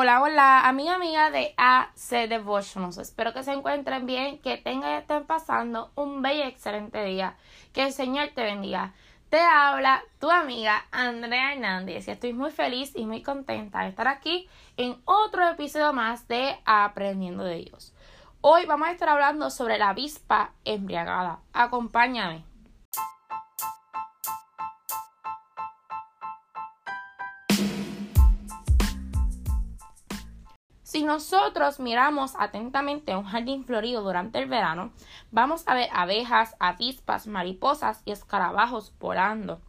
Hola, hola, amiga amiga de AC Devotionals. Espero que se encuentren bien, que tengan y estén pasando un bello y excelente día. Que el Señor te bendiga. Te habla tu amiga Andrea Hernández y estoy muy feliz y muy contenta de estar aquí en otro episodio más de Aprendiendo de Dios. Hoy vamos a estar hablando sobre la avispa embriagada. Acompáñame. Si nosotros miramos atentamente un jardín florido durante el verano, vamos a ver abejas, avispas, mariposas y escarabajos volando.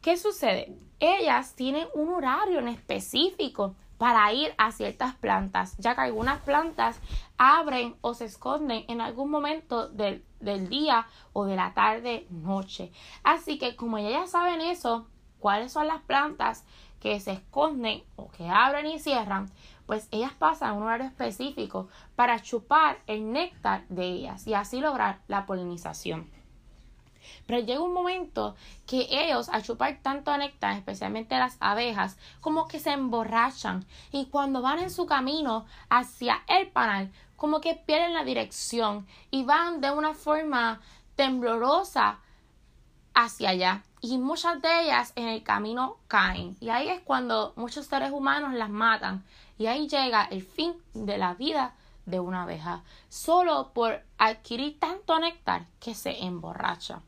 ¿Qué sucede? Ellas tienen un horario en específico para ir a ciertas plantas, ya que algunas plantas abren o se esconden en algún momento del, del día o de la tarde noche. Así que como ellas saben eso, cuáles son las plantas que se esconden o que abren y cierran, pues ellas pasan un horario específico para chupar el néctar de ellas y así lograr la polinización. Pero llega un momento que ellos, al chupar tanto néctar, especialmente las abejas, como que se emborrachan y cuando van en su camino hacia el panal, como que pierden la dirección y van de una forma temblorosa hacia allá y muchas de ellas en el camino caen. Y ahí es cuando muchos seres humanos las matan. Y ahí llega el fin de la vida de una abeja, solo por adquirir tanto néctar que se emborracha.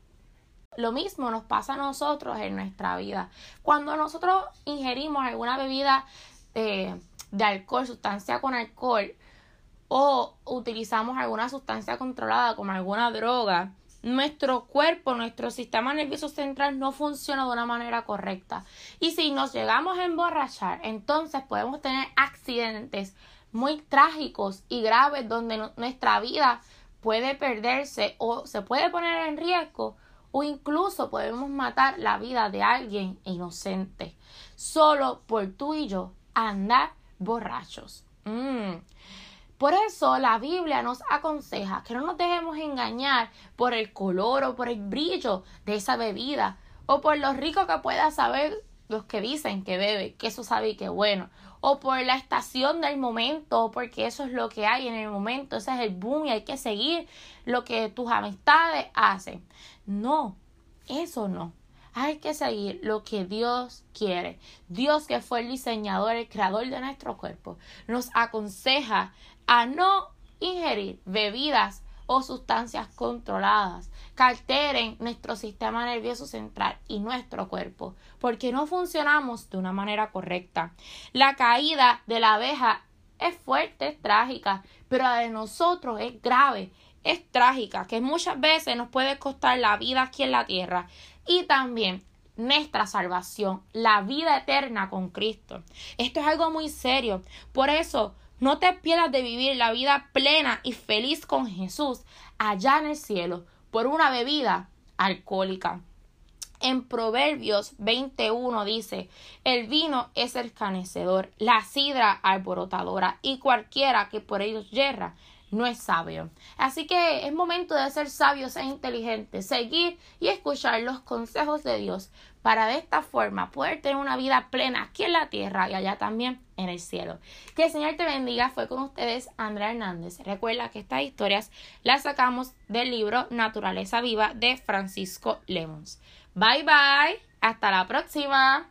Lo mismo nos pasa a nosotros en nuestra vida. Cuando nosotros ingerimos alguna bebida de alcohol, sustancia con alcohol, o utilizamos alguna sustancia controlada como alguna droga, nuestro cuerpo, nuestro sistema nervioso central no funciona de una manera correcta. Y si nos llegamos a emborrachar, entonces podemos tener accidentes muy trágicos y graves donde nuestra vida puede perderse o se puede poner en riesgo o incluso podemos matar la vida de alguien inocente solo por tú y yo andar borrachos. Mm. Por eso la Biblia nos aconseja que no nos dejemos engañar por el color o por el brillo de esa bebida o por lo rico que pueda saber los que dicen que bebe, que eso sabe y que bueno, o por la estación del momento, porque eso es lo que hay en el momento, ese es el boom y hay que seguir lo que tus amistades hacen. No, eso no. Hay que seguir lo que Dios quiere. Dios que fue el diseñador, el creador de nuestro cuerpo, nos aconseja a no ingerir bebidas o sustancias controladas que alteren nuestro sistema nervioso central y nuestro cuerpo, porque no funcionamos de una manera correcta. La caída de la abeja es fuerte, es trágica, pero la de nosotros es grave, es trágica, que muchas veces nos puede costar la vida aquí en la tierra y también nuestra salvación, la vida eterna con Cristo. Esto es algo muy serio. Por eso, no te pierdas de vivir la vida plena y feliz con Jesús allá en el cielo por una bebida alcohólica. En Proverbios 21 dice, el vino es el canecedor, la sidra alborotadora, y cualquiera que por ellos yerra no es sabio. Así que es momento de ser sabios e inteligentes, seguir y escuchar los consejos de Dios para de esta forma poder tener una vida plena aquí en la tierra y allá también en el cielo. Que el Señor te bendiga. Fue con ustedes Andrea Hernández. Recuerda que estas historias las sacamos del libro Naturaleza Viva de Francisco Lemons. Bye bye. Hasta la próxima.